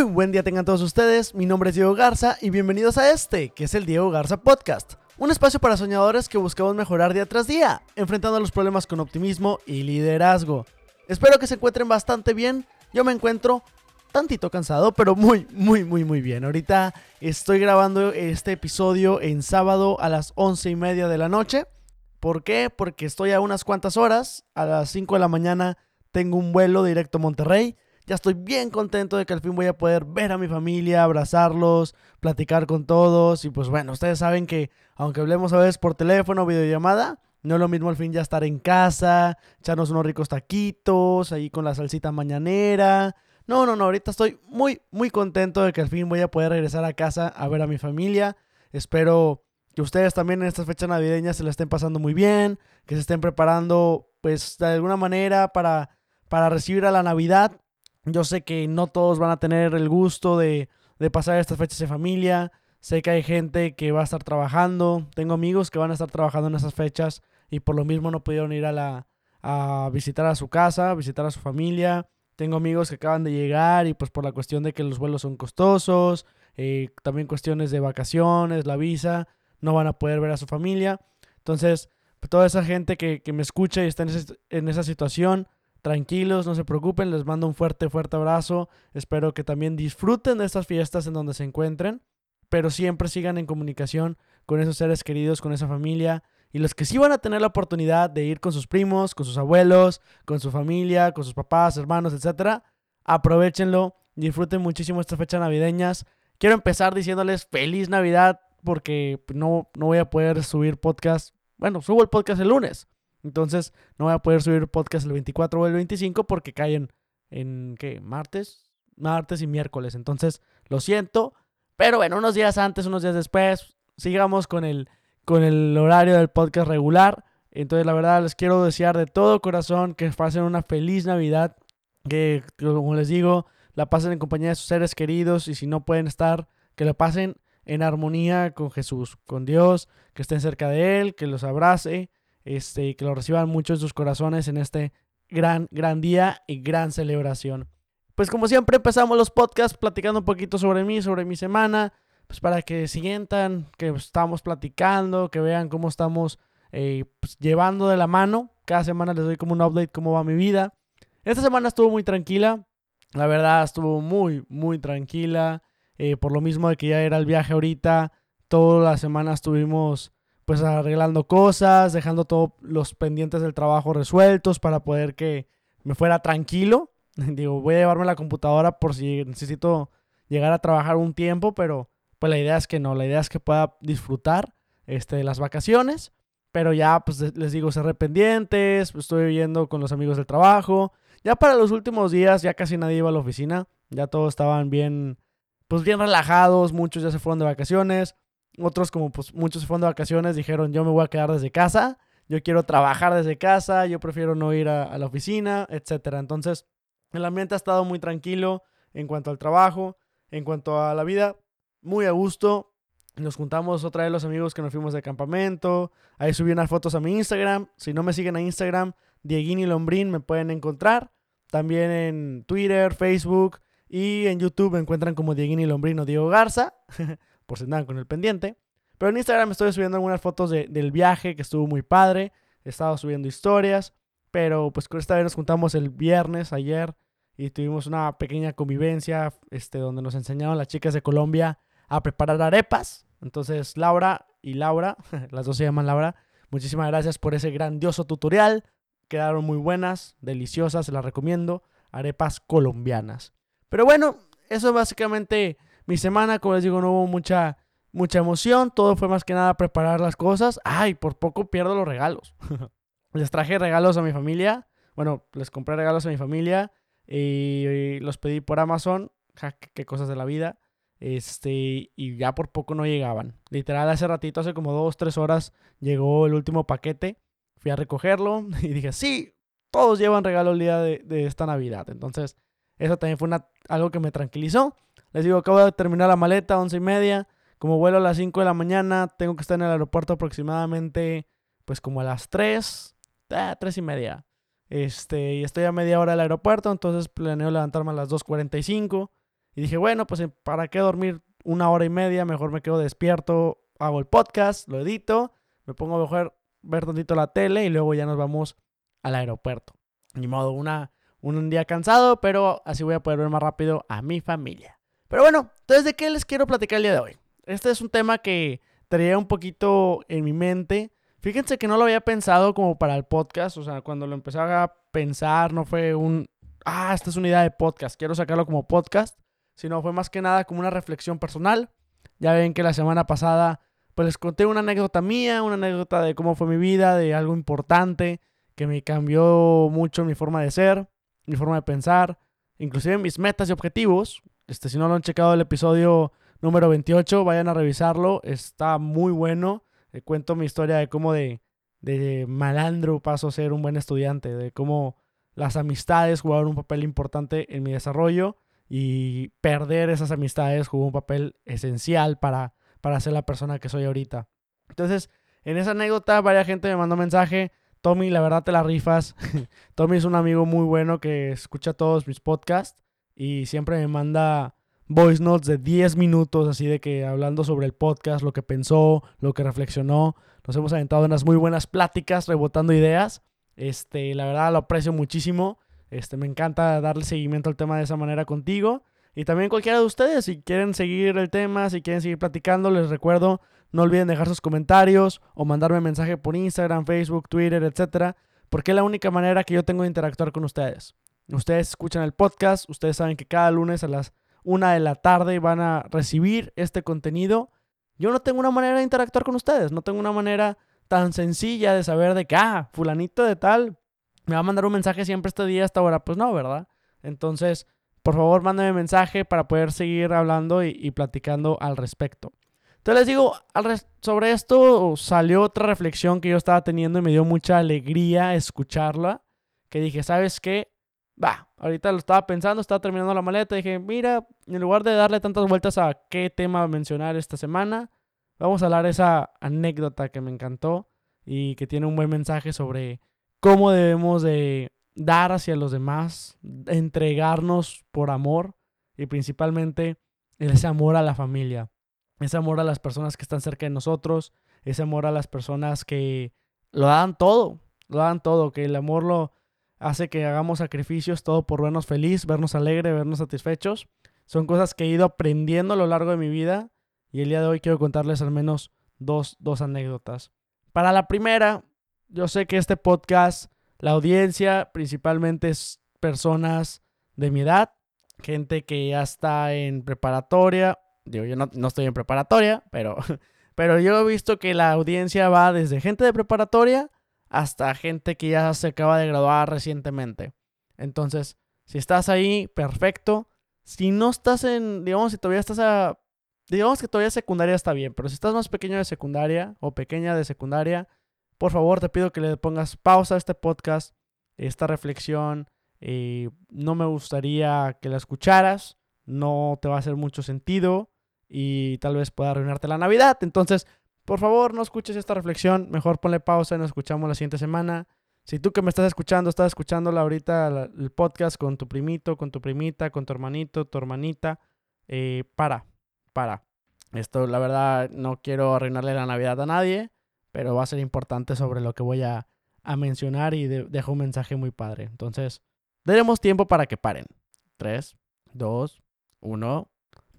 Muy buen día tengan todos ustedes, mi nombre es Diego Garza y bienvenidos a este, que es el Diego Garza Podcast, un espacio para soñadores que buscamos mejorar día tras día, enfrentando los problemas con optimismo y liderazgo. Espero que se encuentren bastante bien, yo me encuentro tantito cansado, pero muy, muy, muy, muy bien. Ahorita estoy grabando este episodio en sábado a las once y media de la noche. ¿Por qué? Porque estoy a unas cuantas horas, a las 5 de la mañana tengo un vuelo directo a Monterrey ya estoy bien contento de que al fin voy a poder ver a mi familia, abrazarlos, platicar con todos. Y pues bueno, ustedes saben que aunque hablemos a veces por teléfono o videollamada, no es lo mismo al fin ya estar en casa, echarnos unos ricos taquitos, ahí con la salsita mañanera. No, no, no, ahorita estoy muy, muy contento de que al fin voy a poder regresar a casa a ver a mi familia. Espero que ustedes también en estas fechas navideñas se la estén pasando muy bien, que se estén preparando pues de alguna manera para, para recibir a la Navidad. Yo sé que no todos van a tener el gusto de, pasar estas fechas en familia. Sé que hay gente que va a estar trabajando. Tengo amigos que van a estar trabajando en esas fechas y por lo mismo no pudieron ir a la a visitar a su casa, visitar a su familia. Tengo amigos que acaban de llegar y pues por la cuestión de que los vuelos son costosos, eh, también cuestiones de vacaciones, la visa, no van a poder ver a su familia. Entonces, toda esa gente que, me escucha y está en esa situación, tranquilos, no se preocupen, les mando un fuerte, fuerte abrazo. Espero que también disfruten de estas fiestas en donde se encuentren, pero siempre sigan en comunicación con esos seres queridos, con esa familia. Y los que sí van a tener la oportunidad de ir con sus primos, con sus abuelos, con su familia, con sus papás, hermanos, etcétera, aprovechenlo, disfruten muchísimo estas fechas navideñas. Quiero empezar diciéndoles feliz Navidad porque no, no voy a poder subir podcast. Bueno, subo el podcast el lunes, entonces, no voy a poder subir podcast el 24 o el 25 porque caen en, ¿qué? ¿Martes? Martes y miércoles. Entonces, lo siento. Pero bueno, unos días antes, unos días después, sigamos con el, con el horario del podcast regular. Entonces, la verdad, les quiero desear de todo corazón que pasen una feliz Navidad. Que, como les digo, la pasen en compañía de sus seres queridos. Y si no pueden estar, que lo pasen en armonía con Jesús, con Dios, que estén cerca de Él, que los abrace este, que lo reciban mucho en sus corazones en este gran, gran día y gran celebración. Pues como siempre empezamos los podcasts platicando un poquito sobre mí, sobre mi semana, pues para que sientan que estamos platicando, que vean cómo estamos eh, pues, llevando de la mano. Cada semana les doy como un update cómo va mi vida. Esta semana estuvo muy tranquila, la verdad estuvo muy, muy tranquila. Eh, por lo mismo de que ya era el viaje ahorita, toda la semana estuvimos pues arreglando cosas, dejando todos los pendientes del trabajo resueltos para poder que me fuera tranquilo. Digo, voy a llevarme la computadora por si necesito llegar a trabajar un tiempo, pero pues la idea es que no, la idea es que pueda disfrutar este, de las vacaciones. Pero ya, pues les digo, cerré pendientes, pues, estoy viviendo con los amigos del trabajo. Ya para los últimos días ya casi nadie iba a la oficina, ya todos estaban bien, pues bien relajados, muchos ya se fueron de vacaciones. Otros, como pues muchos se fueron de vacaciones, dijeron yo me voy a quedar desde casa, yo quiero trabajar desde casa, yo prefiero no ir a, la oficina, etc. Entonces, el ambiente ha estado muy tranquilo en cuanto al trabajo, en cuanto a la vida, muy a gusto. Nos juntamos otra vez los amigos que nos fuimos de campamento. Ahí subí unas fotos a mi Instagram. Si no me siguen a Instagram, Dieguini Lombrín me pueden encontrar. También en Twitter, Facebook y en YouTube me encuentran como Dieguini Lombrín o Diego Garza. por si andan con el pendiente. Pero en Instagram estoy subiendo algunas fotos del viaje que estuvo muy padre. He estado subiendo historias. Pero pues esta vez nos juntamos el viernes, ayer, y tuvimos una pequeña convivencia este, donde nos enseñaron las chicas de Colombia a preparar arepas. Entonces Laura y Laura, las dos se llaman Laura, muchísimas gracias por ese grandioso tutorial. Quedaron muy buenas, deliciosas, se las recomiendo. Arepas colombianas. Pero bueno, eso básicamente mi semana, como les digo, no hubo mucha, mucha emoción. Todo fue más que nada preparar las cosas. Ay, por poco pierdo los regalos. les traje regalos a mi familia. Bueno, les compré regalos a mi familia y, los pedí por Amazon. qué cosas de la vida. Este, y ya por poco no llegaban. Literal, hace ratito, hace como dos, tres horas, llegó el último paquete. Fui a recogerlo y dije, sí, todos llevan regalo el día de esta Navidad. Entonces, eso también fue una, algo que me tranquilizó. Les digo, acabo de terminar la maleta, once y media. Como vuelo a las 5 de la mañana, tengo que estar en el aeropuerto aproximadamente, pues como a las 3, eh, 3 y media. Este, y estoy a media hora del aeropuerto, entonces planeo levantarme a las 2.45. Y dije, bueno, pues ¿para qué dormir una hora y media? Mejor me quedo despierto, hago el podcast, lo edito, me pongo a mejor ver tantito la tele y luego ya nos vamos al aeropuerto. Ni modo, una, un día cansado, pero así voy a poder ver más rápido a mi familia. Pero bueno, entonces, ¿de qué les quiero platicar el día de hoy? Este es un tema que traía un poquito en mi mente. Fíjense que no lo había pensado como para el podcast, o sea, cuando lo empecé a pensar, no fue un, ah, esta es una idea de podcast, quiero sacarlo como podcast, sino fue más que nada como una reflexión personal. Ya ven que la semana pasada, pues les conté una anécdota mía, una anécdota de cómo fue mi vida, de algo importante que me cambió mucho mi forma de ser, mi forma de pensar, inclusive mis metas y objetivos. Este, si no lo han checado el episodio número 28, vayan a revisarlo, está muy bueno. Eh, cuento mi historia de cómo de, de malandro paso a ser un buen estudiante, de cómo las amistades jugaron un papel importante en mi desarrollo y perder esas amistades jugó un papel esencial para, para ser la persona que soy ahorita. Entonces, en esa anécdota, varias gente me mandó mensaje. Tommy, la verdad te la rifas. Tommy es un amigo muy bueno que escucha todos mis podcasts y siempre me manda voice notes de 10 minutos, así de que hablando sobre el podcast, lo que pensó, lo que reflexionó. Nos hemos aventado unas muy buenas pláticas, rebotando ideas. Este, la verdad lo aprecio muchísimo. Este, me encanta darle seguimiento al tema de esa manera contigo. Y también cualquiera de ustedes, si quieren seguir el tema, si quieren seguir platicando, les recuerdo, no olviden dejar sus comentarios o mandarme mensaje por Instagram, Facebook, Twitter, etcétera, porque es la única manera que yo tengo de interactuar con ustedes. Ustedes escuchan el podcast, ustedes saben que cada lunes a las una de la tarde van a recibir este contenido. Yo no tengo una manera de interactuar con ustedes, no tengo una manera tan sencilla de saber de que, ah, fulanito de tal me va a mandar un mensaje siempre este día, esta hora. Pues no, ¿verdad? Entonces, por favor, mándame mensaje para poder seguir hablando y, platicando al respecto. Entonces les digo, sobre esto salió otra reflexión que yo estaba teniendo y me dio mucha alegría escucharla. Que dije, ¿sabes qué? Va, ahorita lo estaba pensando, estaba terminando la maleta. Dije, mira, en lugar de darle tantas vueltas a qué tema mencionar esta semana, vamos a hablar de esa anécdota que me encantó y que tiene un buen mensaje sobre cómo debemos de dar hacia los demás, entregarnos por amor y principalmente ese amor a la familia, ese amor a las personas que están cerca de nosotros, ese amor a las personas que lo dan todo, lo dan todo, que el amor lo hace que hagamos sacrificios todo por vernos feliz, vernos alegre, vernos satisfechos. Son cosas que he ido aprendiendo a lo largo de mi vida y el día de hoy quiero contarles al menos dos, dos anécdotas. Para la primera, yo sé que este podcast, la audiencia principalmente es personas de mi edad, gente que ya está en preparatoria. Digo, yo no, estoy en preparatoria, pero, pero yo he visto que la audiencia va desde gente de preparatoria hasta gente que ya se acaba de graduar recientemente. Entonces, si estás ahí, perfecto. Si no estás en, digamos, si todavía estás a, digamos que todavía secundaria está bien, pero si estás más pequeño de secundaria o pequeña de secundaria, por favor, te pido que le pongas pausa a este podcast, esta reflexión. No me gustaría que la escucharas, no te va a hacer mucho sentido y tal vez pueda arruinarte la Navidad. Entonces, por favor, no escuches esta reflexión, mejor ponle pausa y nos escuchamos la siguiente semana. Si tú que me estás escuchando, estás escuchando ahorita el podcast con tu primito, con tu primita, con tu hermanito, tu hermanita, eh, para, para. Esto, la verdad, no quiero arruinarle la Navidad a nadie pero va a ser importante sobre lo que voy a, mencionar y dejo un mensaje muy padre. Entonces, daremos tiempo para que paren. 3, 2, 1.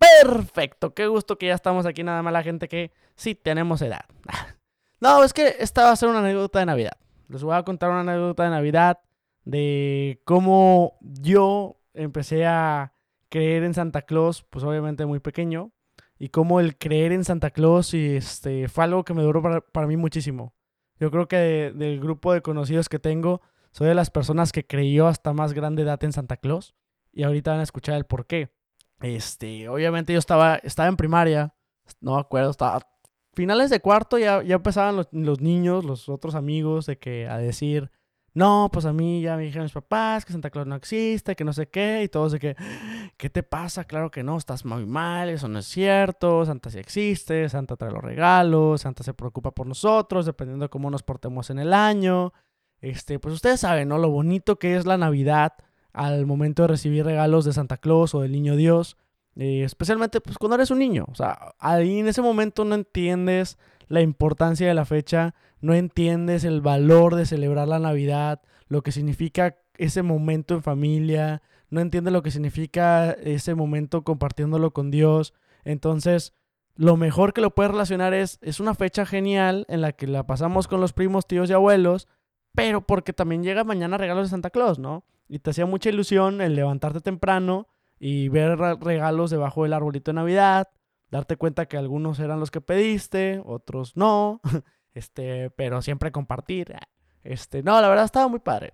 Perfecto, qué gusto que ya estamos aquí, nada más la gente que sí tenemos edad. no, es que esta va a ser una anécdota de Navidad. Les voy a contar una anécdota de Navidad de cómo yo empecé a creer en Santa Claus, pues obviamente muy pequeño y cómo el creer en Santa Claus este, fue algo que me duró para, mí muchísimo. Yo creo que del grupo de conocidos que tengo, soy de las personas que creyó hasta más grande edad en Santa Claus y ahorita van a escuchar el por qué. Este, obviamente yo estaba, estaba en primaria, no me acuerdo, estaba finales de cuarto, ya, ya empezaban los, niños, los otros amigos, de que a decir, no, pues a mí ya me dijeron mis papás que Santa Claus no existe, que no sé qué, y todos de que, ¿qué te pasa? Claro que no, estás muy mal, eso no es cierto, Santa sí existe, Santa trae los regalos, Santa se preocupa por nosotros, dependiendo de cómo nos portemos en el año. Este, pues ustedes saben, ¿no? Lo bonito que es la Navidad al momento de recibir regalos de Santa Claus o del Niño Dios. Y especialmente pues cuando eres un niño. O sea, ahí en ese momento no entiendes la importancia de la fecha, no entiendes el valor de celebrar la Navidad, lo que significa ese momento en familia, no entiendes lo que significa ese momento compartiéndolo con Dios. Entonces, lo mejor que lo puedes relacionar es, es una fecha genial en la que la pasamos con los primos, tíos y abuelos, pero porque también llega mañana regalos de Santa Claus, ¿no? Y te hacía mucha ilusión el levantarte temprano y ver regalos debajo del arbolito de Navidad, darte cuenta que algunos eran los que pediste, otros no, este, pero siempre compartir. Este, no, la verdad estaba muy padre.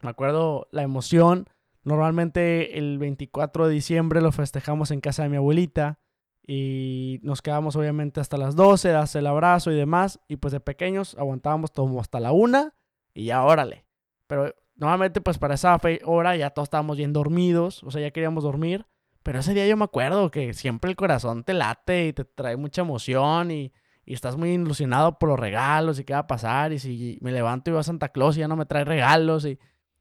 Me acuerdo la emoción. Normalmente el 24 de diciembre lo festejamos en casa de mi abuelita y nos quedamos obviamente hasta las 12, das el abrazo y demás. Y pues de pequeños aguantábamos todo hasta la una y ya órale. Pero Normalmente, pues para esa hora ya todos estábamos bien dormidos, o sea, ya queríamos dormir. Pero ese día yo me acuerdo que siempre el corazón te late y te trae mucha emoción y, estás muy ilusionado por los regalos y qué va a pasar. Y si me levanto y voy a Santa Claus y ya no me trae regalos. Y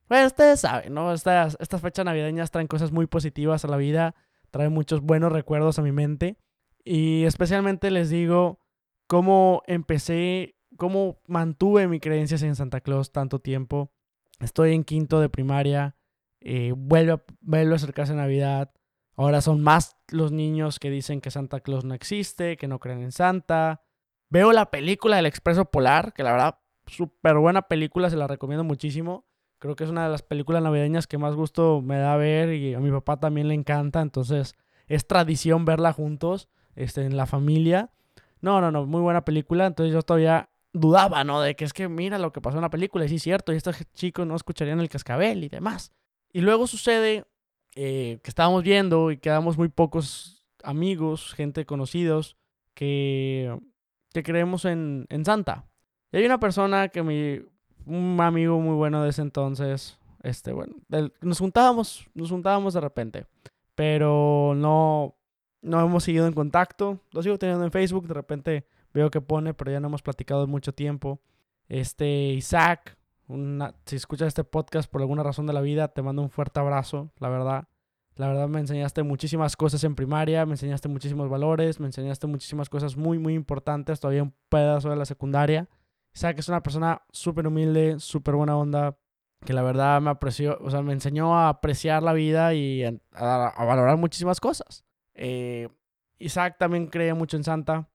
bueno, ustedes saben, ¿no? Estas, estas fechas navideñas traen cosas muy positivas a la vida, traen muchos buenos recuerdos a mi mente. Y especialmente les digo cómo empecé, cómo mantuve mi creencias en Santa Claus tanto tiempo Estoy en quinto de primaria. Eh, vuelve, a, acercarse Navidad. Ahora son más los niños que dicen que Santa Claus no existe, que no creen en Santa. Veo la película del Expreso Polar, que la verdad, súper buena película, se la recomiendo muchísimo. Creo que es una de las películas navideñas que más gusto me da ver y a mi papá también le encanta, entonces es tradición verla juntos, este, en la familia. No, no, no, muy buena película, entonces yo todavía dudaba, ¿no? De que es que mira lo que pasó en la película, y sí es cierto, y estos chicos no escucharían el cascabel y demás. Y luego sucede eh, que estábamos viendo y quedamos muy pocos amigos, gente conocidos, que, que creemos en, en Santa. Y hay una persona que mi, un amigo muy bueno de ese entonces, este, bueno, nos juntábamos, nos juntábamos de repente, pero no, no hemos seguido en contacto, lo sigo teniendo en Facebook, de repente Veo que pone, pero ya no hemos platicado en mucho tiempo. Este, Isaac, si escuchas este podcast por alguna razón de la vida, te mando un fuerte abrazo, la verdad. La verdad me enseñaste muchísimas cosas en primaria, me enseñaste muchísimos valores, me enseñaste muchísimas cosas muy, muy importantes, todavía un pedazo de la secundaria. Isaac es una persona súper humilde, súper buena onda, que la verdad me apreció, o sea, me enseñó a apreciar la vida y a, valorar muchísimas cosas. Eh, Isaac también creía mucho en Santa.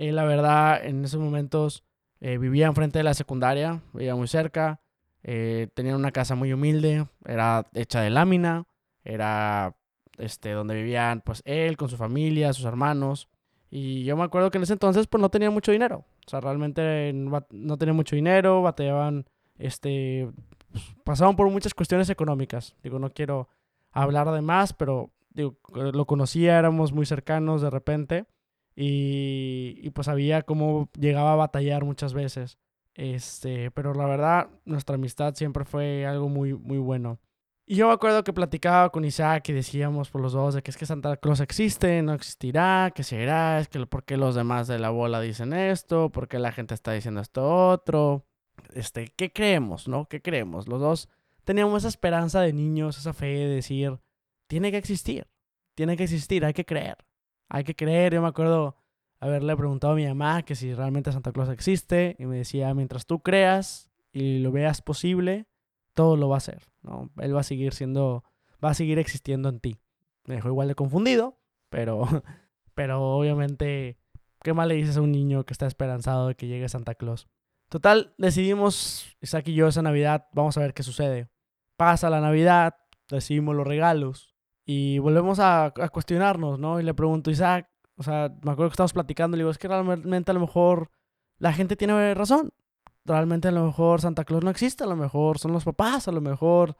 Eh, la verdad, en esos momentos eh, vivía enfrente de la secundaria, vivía muy cerca, eh, tenía una casa muy humilde, era hecha de lámina, era este, donde vivían pues él con su familia, sus hermanos. Y yo me acuerdo que en ese entonces pues no tenía mucho dinero. O sea, realmente no tenía mucho dinero, batallaban, este, pues, pasaban por muchas cuestiones económicas. Digo, no quiero hablar de más, pero lo conocía, éramos muy cercanos de repente. Y, pues sabía cómo llegaba a batallar muchas veces. Este, pero la verdad, nuestra amistad siempre fue algo muy, muy bueno. Y yo me acuerdo que platicaba con Isaac y decíamos por los dos de que es que Santa Claus existe, no existirá, que será, es que por qué los demás de la bola dicen esto, por qué la gente está diciendo esto otro. Este, ¿qué creemos, no? ¿Qué creemos? Los dos teníamos esa esperanza de niños, esa fe de decir, tiene que existir, tiene que existir, hay que creer hay que creer. Yo me acuerdo haberle preguntado a mi mamá que si realmente Santa Claus existe y me decía, mientras tú creas y lo veas posible, todo lo va a hacer, ¿no? Él va a seguir siendo, va a seguir existiendo en ti. Me dejó igual de confundido, pero, pero obviamente, ¿qué mal le dices a un niño que está esperanzado de que llegue Santa Claus? Total, decidimos, Isaac y yo, esa Navidad, vamos a ver qué sucede. Pasa la Navidad, recibimos los regalos, y volvemos a, cuestionarnos, ¿no? Y le pregunto Isaac, o sea, me acuerdo que estábamos platicando, le digo, es que realmente a lo mejor la gente tiene razón. Realmente a lo mejor Santa Claus no existe, a lo mejor son los papás, a lo mejor,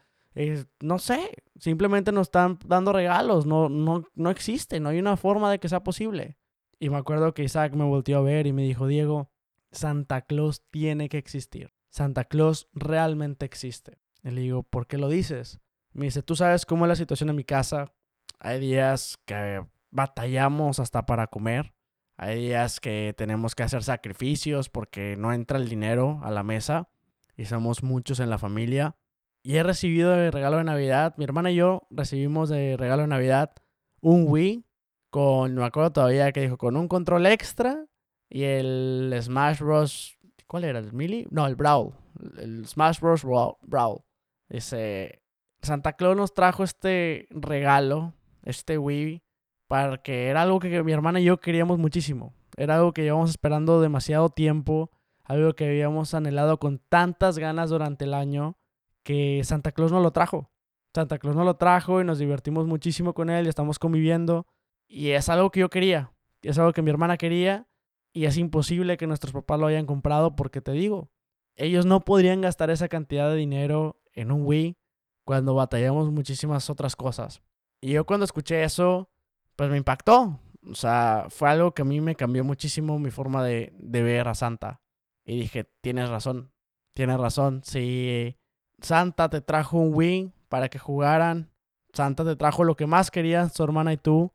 no sé, simplemente nos están dando regalos, no, no, no existe, no hay una forma de que sea posible. Y me acuerdo que Isaac me volteó a ver y me dijo, Diego, Santa Claus tiene que existir. Santa Claus realmente existe. Y le digo, ¿por qué lo dices? Me dice, tú sabes cómo es la situación en mi casa. Hay días que batallamos hasta para comer. Hay días que tenemos que hacer sacrificios porque no entra el dinero a la mesa. Y somos muchos en la familia. Y he recibido de regalo de Navidad. Mi hermana y yo recibimos de regalo de Navidad un Wii con, no me acuerdo todavía que dijo, con un control extra y el Smash Bros. ¿Cuál era? ¿El Melee? No, el Brawl. El Smash Bros. Brawl. Dice, Santa Claus nos trajo este regalo, este Wii, para que era algo que mi hermana y yo queríamos muchísimo. Era algo que llevamos esperando demasiado tiempo, algo que habíamos anhelado con tantas ganas durante el año que Santa Claus no lo trajo. Santa Claus no lo trajo y nos divertimos muchísimo con él y estamos conviviendo. Y es algo que yo quería, es algo que mi hermana quería y es imposible que nuestros papás lo hayan comprado porque te digo, ellos no podrían gastar esa cantidad de dinero en un Wii cuando batallamos muchísimas otras cosas. Y yo cuando escuché eso, pues me impactó. O sea, fue algo que a mí me cambió muchísimo mi forma de, ver a Santa. Y dije, tienes razón, tienes razón. Si Santa te trajo un Wii para que jugaran, Santa te trajo lo que más querían su hermana y tú,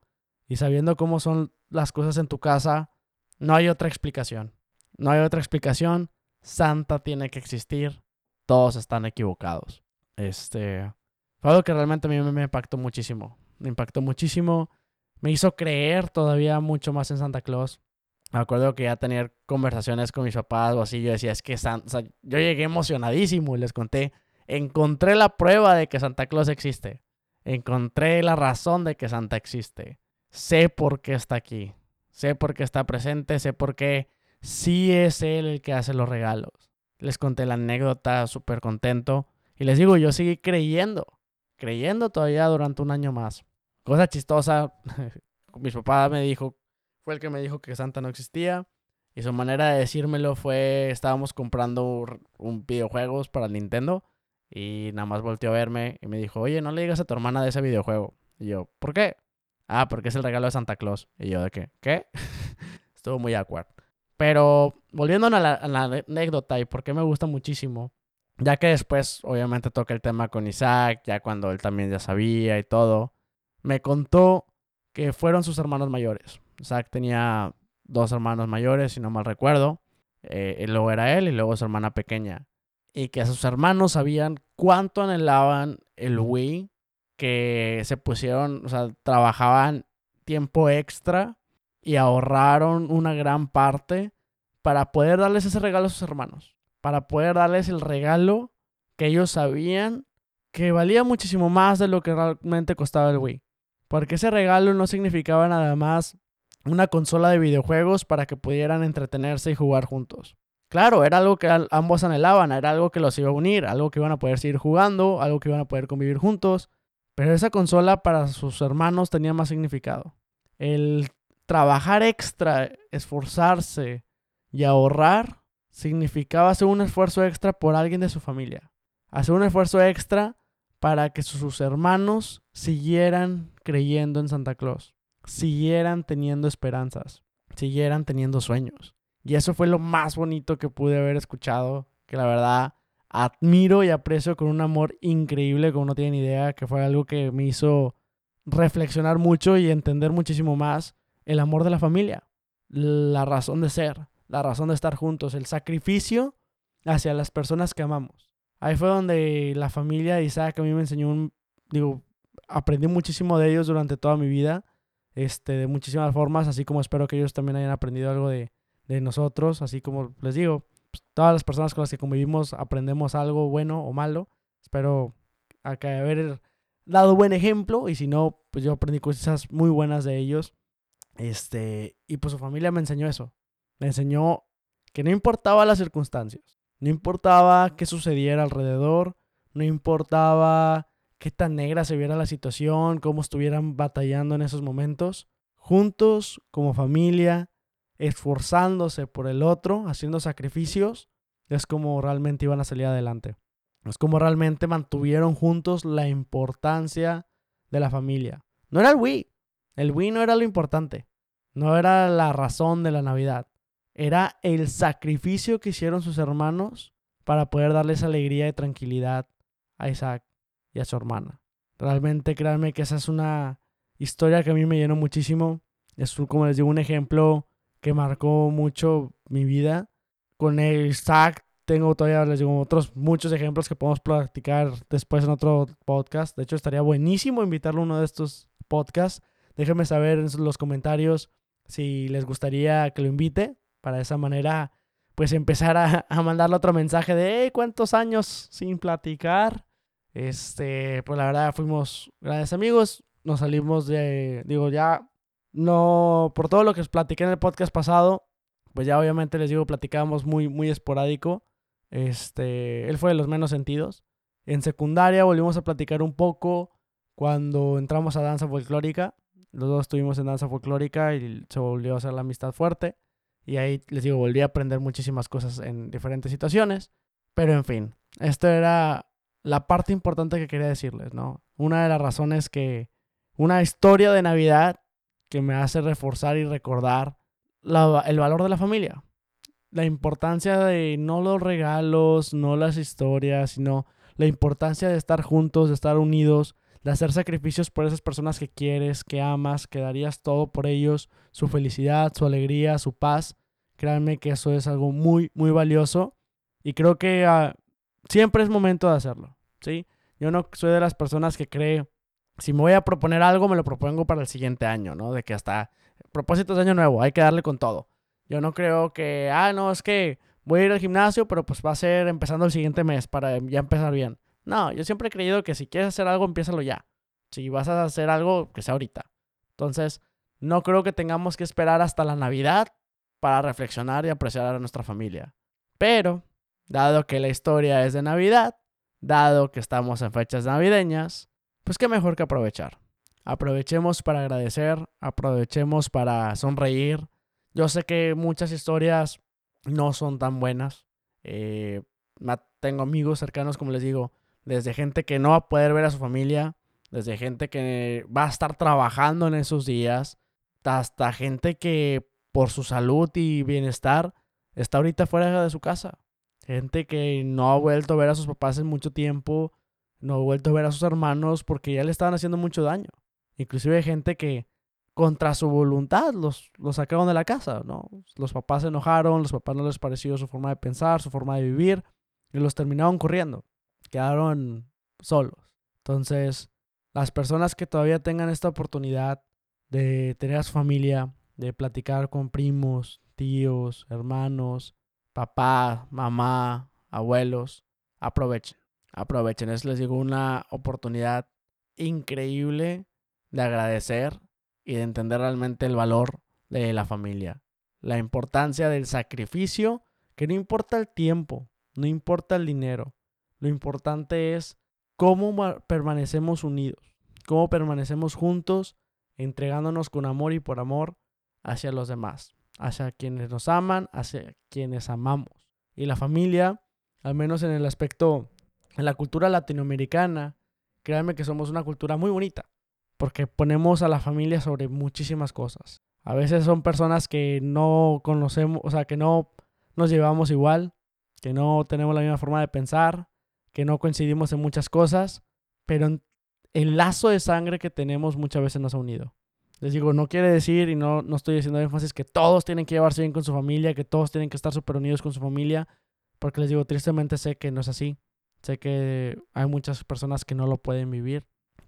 y sabiendo cómo son las cosas en tu casa, no hay otra explicación. No hay otra explicación. Santa tiene que existir. Todos están equivocados. Este. Fue algo que realmente a mí me impactó muchísimo. Me impactó muchísimo. Me hizo creer todavía mucho más en Santa Claus. Me acuerdo que ya tenía conversaciones con mis papás o así. Yo decía, es que Santa. yo llegué emocionadísimo y les conté. Encontré la prueba de que Santa Claus existe. Encontré la razón de que Santa existe. Sé por qué está aquí. Sé por qué está presente. Sé por qué sí es él el que hace los regalos. Les conté la anécdota, súper contento. Y les digo, yo seguí creyendo. Creyendo todavía durante un año más. Cosa chistosa. Mi papá me dijo, fue el que me dijo que Santa no existía. Y su manera de decírmelo fue, estábamos comprando un videojuegos para Nintendo. Y nada más volteó a verme y me dijo, oye, no le digas a tu hermana de ese videojuego. Y yo, ¿por qué? Ah, porque es el regalo de Santa Claus. Y yo, ¿de qué? ¿Qué? Estuvo muy awkward. Pero volviendo a la, anécdota y por qué me gusta muchísimo, ya que después obviamente toca el tema con Isaac, ya cuando él también ya sabía y todo, me contó que fueron sus hermanos mayores. Isaac tenía dos hermanos mayores, si no mal recuerdo. Eh, y luego era él y luego su hermana pequeña. Y que sus hermanos sabían cuánto anhelaban el Wii que se pusieron, o sea, trabajaban tiempo extra y ahorraron una gran parte para poder darles ese regalo a sus hermanos, para poder darles el regalo que ellos sabían que valía muchísimo más de lo que realmente costaba el Wii. Porque ese regalo no significaba nada más una consola de videojuegos para que pudieran entretenerse y jugar juntos. Claro, era algo que ambos anhelaban, era algo que los iba a unir, algo que iban a poder seguir jugando, algo que iban a poder convivir juntos, pero esa consola para sus hermanos tenía más significado. El trabajar extra, esforzarse y ahorrar significaba hacer un esfuerzo extra por alguien de su familia. Hacer un esfuerzo extra para que sus hermanos siguieran creyendo en Santa Claus, siguieran teniendo esperanzas, siguieran teniendo sueños. Y eso fue lo más bonito que pude haber escuchado, que la verdad admiro y aprecio con un amor increíble, como no tienen idea, que fue algo que me hizo reflexionar mucho y entender muchísimo más el amor de la familia, la razón de ser, la razón de estar juntos, el sacrificio hacia las personas que amamos. Ahí fue donde la familia de Isaac a mí me enseñó digo, aprendí muchísimo de ellos durante toda mi vida, este, de muchísimas formas, así como espero que ellos también hayan aprendido algo de, de nosotros, así como les digo, pues, todas las personas con las que convivimos aprendemos algo bueno o malo. Espero que haber dado buen ejemplo y si no, pues yo aprendí cosas muy buenas de ellos. Este, y pues su familia me enseñó eso. Me enseñó que no importaba las circunstancias, no importaba qué sucediera alrededor, no importaba qué tan negra se viera la situación, cómo estuvieran batallando en esos momentos, juntos como familia esforzándose por el otro, haciendo sacrificios, es como realmente iban a salir adelante. Es como realmente mantuvieron juntos la importancia de la familia. No era el Wii. El Wii no era lo importante. No era la razón de la Navidad. Era el sacrificio que hicieron sus hermanos para poder darles alegría y tranquilidad a Isaac y a su hermana. Realmente créanme que esa es una historia que a mí me llenó muchísimo. Es como les digo un ejemplo que marcó mucho mi vida. Con Isaac tengo todavía, les digo, otros muchos ejemplos que podemos practicar después en otro podcast. De hecho, estaría buenísimo invitarlo a uno de estos podcasts Déjenme saber en los comentarios si les gustaría que lo invite. Para esa manera, pues empezar a, a mandarle otro mensaje de, hey, ¿cuántos años sin platicar? Este, pues la verdad fuimos grandes amigos. Nos salimos de, digo, ya no, por todo lo que os platiqué en el podcast pasado, pues ya obviamente les digo, platicábamos muy, muy esporádico. Este, él fue de los menos sentidos. En secundaria volvimos a platicar un poco cuando entramos a danza folclórica. Los dos estuvimos en danza folclórica y se volvió a hacer la amistad fuerte. Y ahí les digo, volví a aprender muchísimas cosas en diferentes situaciones. Pero en fin, esto era la parte importante que quería decirles, ¿no? Una de las razones que una historia de Navidad que me hace reforzar y recordar el valor de la familia. La importancia de no los regalos, no las historias, sino la importancia de estar juntos, de estar unidos, de hacer sacrificios por esas personas que quieres, que amas, que darías todo por ellos, su felicidad, su alegría, su paz. Créanme que eso es algo muy, muy valioso y creo que ah, siempre es momento de hacerlo, ¿sí? Yo no soy de las personas que cree, si me voy a proponer algo, me lo propongo para el siguiente año, ¿no? De que hasta propósitos de año nuevo, hay que darle con todo. Yo no creo que, ah, no, es que voy a ir al gimnasio, pero pues va a ser empezando el siguiente mes para ya empezar bien. No, yo siempre he creído que si quieres hacer algo, empiézalo ya. Si vas a hacer algo, que sea ahorita. Entonces, no creo que tengamos que esperar hasta la Navidad para reflexionar y apreciar a nuestra familia. Pero, dado que la historia es de Navidad, dado que estamos en fechas navideñas, pues qué mejor que aprovechar. Aprovechemos para agradecer, aprovechemos para sonreír. Yo sé que muchas historias no son tan buenas. Eh, tengo amigos cercanos, como les digo, desde gente que no va a poder ver a su familia, desde gente que va a estar trabajando en esos días, hasta gente que por su salud y bienestar está ahorita fuera de su casa. Gente que no ha vuelto a ver a sus papás en mucho tiempo, no ha vuelto a ver a sus hermanos porque ya le estaban haciendo mucho daño. Inclusive gente que contra su voluntad los, los sacaron de la casa, ¿no? Los papás se enojaron, los papás no les pareció su forma de pensar, su forma de vivir, y los terminaron corriendo. Quedaron solos. Entonces, las personas que todavía tengan esta oportunidad de tener a su familia, de platicar con primos, tíos, hermanos, papá, mamá, abuelos, aprovechen. Aprovechen. Es, les digo, una oportunidad increíble de agradecer y de entender realmente el valor de la familia. La importancia del sacrificio, que no importa el tiempo, no importa el dinero. Lo importante es cómo permanecemos unidos, cómo permanecemos juntos, entregándonos con amor y por amor hacia los demás, hacia quienes nos aman, hacia quienes amamos. Y la familia, al menos en el aspecto, en la cultura latinoamericana, créanme que somos una cultura muy bonita porque ponemos a la familia sobre muchísimas cosas. A veces son personas que no conocemos, o sea, que no nos llevamos igual, que no tenemos la misma forma de pensar, que no coincidimos en muchas cosas, pero el lazo de sangre que tenemos muchas veces nos ha unido. Les digo, no quiere decir, y no, no estoy diciendo énfasis, que todos tienen que llevarse bien con su familia, que todos tienen que estar súper unidos con su familia, porque les digo, tristemente sé que no es así. Sé que hay muchas personas que no lo pueden vivir,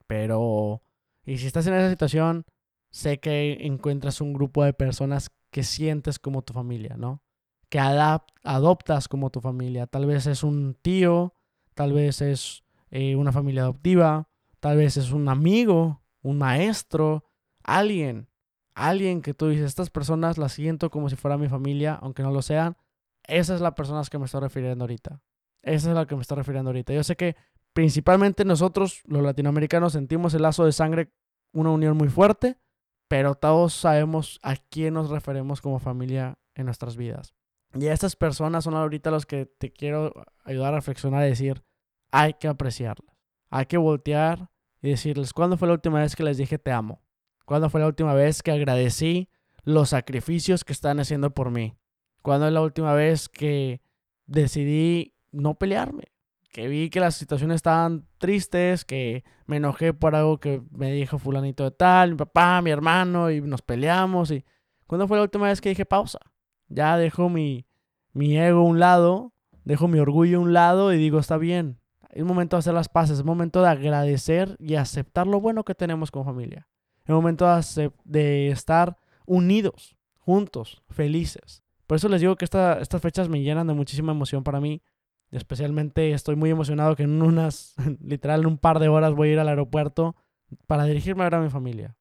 pero y si estás en esa situación, sé que encuentras un grupo de personas que sientes como tu familia, ¿no? Que adoptas como tu familia. Tal vez es un tío, tal vez es eh, una familia adoptiva, tal vez es un amigo, un maestro, alguien, alguien que tú dices, estas personas las siento como si fuera mi familia, aunque no lo sean. Esa es la persona a las que me estoy refiriendo ahorita. Esa es la que me estoy refiriendo ahorita. Yo sé que principalmente nosotros, los latinoamericanos, sentimos el lazo de sangre, una unión muy fuerte, pero todos sabemos a quién nos referimos como familia en nuestras vidas. Y estas personas son ahorita los que te quiero ayudar a reflexionar y decir, hay que apreciarlas. Hay que voltear y decirles, ¿cuándo fue la última vez que les dije te amo? ¿Cuándo fue la última vez que agradecí los sacrificios que están haciendo por mí? ¿Cuándo es la última vez que decidí no pelearme? que vi que las situaciones estaban tristes, que me enojé por algo que me dijo fulanito de tal, mi papá, mi hermano, y nos peleamos. Y ¿Cuándo fue la última vez que dije pausa? Ya dejo mi, mi ego a un lado, dejo mi orgullo a un lado y digo, está bien. Es momento de hacer las paces, es momento de agradecer y aceptar lo bueno que tenemos como familia. el momento de estar unidos, juntos, felices. Por eso les digo que estas fechas me llenan de muchísima emoción para mí. Especialmente estoy muy emocionado que en unas, literal, en un par de horas voy a ir al aeropuerto para dirigirme a ver a mi familia.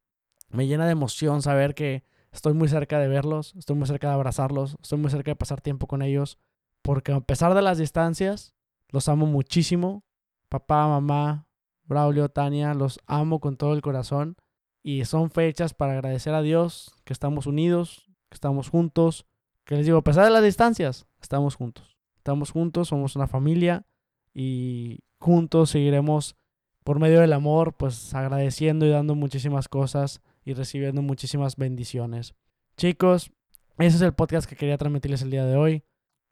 Me llena de emoción saber que estoy muy cerca de verlos, estoy muy cerca de abrazarlos, estoy muy cerca de pasar tiempo con ellos, porque a pesar de las distancias, los amo muchísimo. Papá, mamá, Braulio, Tania, los amo con todo el corazón. Y son fechas para agradecer a Dios que estamos unidos, que estamos juntos, que les digo, a pesar de las distancias, estamos juntos. Estamos juntos, somos una familia y juntos seguiremos por medio del amor, pues agradeciendo y dando muchísimas cosas y recibiendo muchísimas bendiciones. Chicos, ese es el podcast que quería transmitirles el día de hoy.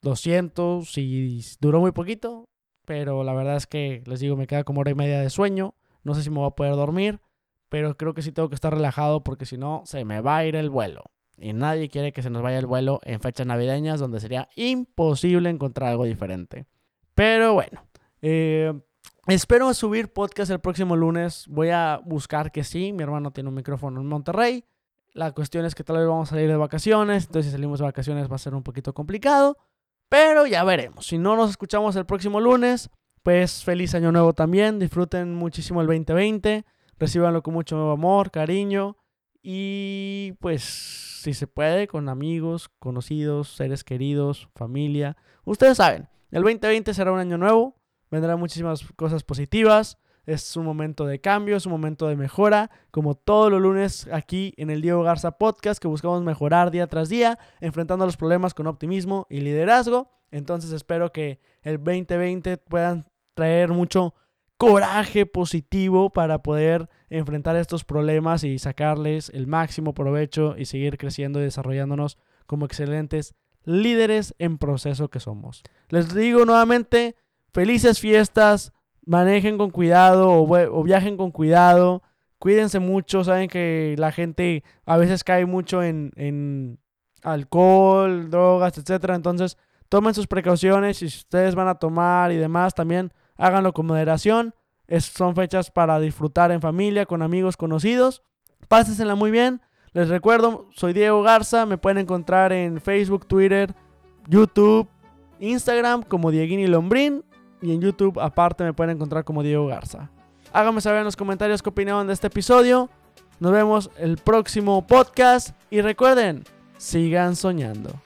Lo siento si duró muy poquito, pero la verdad es que les digo, me queda como hora y media de sueño. No sé si me voy a poder dormir, pero creo que sí tengo que estar relajado porque si no, se me va a ir el vuelo. Y nadie quiere que se nos vaya el vuelo en fechas navideñas donde sería imposible encontrar algo diferente. Pero bueno, eh, espero subir podcast el próximo lunes. Voy a buscar que sí. Mi hermano tiene un micrófono en Monterrey. La cuestión es que tal vez vamos a salir de vacaciones. Entonces si salimos de vacaciones va a ser un poquito complicado. Pero ya veremos. Si no nos escuchamos el próximo lunes, pues feliz año nuevo también. Disfruten muchísimo el 2020. Recíbanlo con mucho nuevo amor, cariño. Y pues si se puede, con amigos, conocidos, seres queridos, familia. Ustedes saben, el 2020 será un año nuevo, vendrán muchísimas cosas positivas. Es un momento de cambio, es un momento de mejora, como todos los lunes aquí en el Diego Garza Podcast, que buscamos mejorar día tras día, enfrentando los problemas con optimismo y liderazgo. Entonces espero que el 2020 puedan traer mucho coraje positivo para poder enfrentar estos problemas y sacarles el máximo provecho y seguir creciendo y desarrollándonos como excelentes líderes en proceso que somos. Les digo nuevamente, felices fiestas, manejen con cuidado o, viajen con cuidado, cuídense mucho, saben que la gente a veces cae mucho en, en alcohol, drogas, etcétera, entonces tomen sus precauciones y si ustedes van a tomar y demás también háganlo con moderación. son fechas para disfrutar en familia, con amigos conocidos. Pásensela muy bien. Les recuerdo, soy Diego Garza. Me pueden encontrar en Facebook, Twitter, YouTube, Instagram como Dieguini Lombrín. Y en YouTube, aparte, me pueden encontrar como Diego Garza. Háganme saber en los comentarios qué opinaban de este episodio. Nos vemos el próximo podcast. Y recuerden, sigan soñando.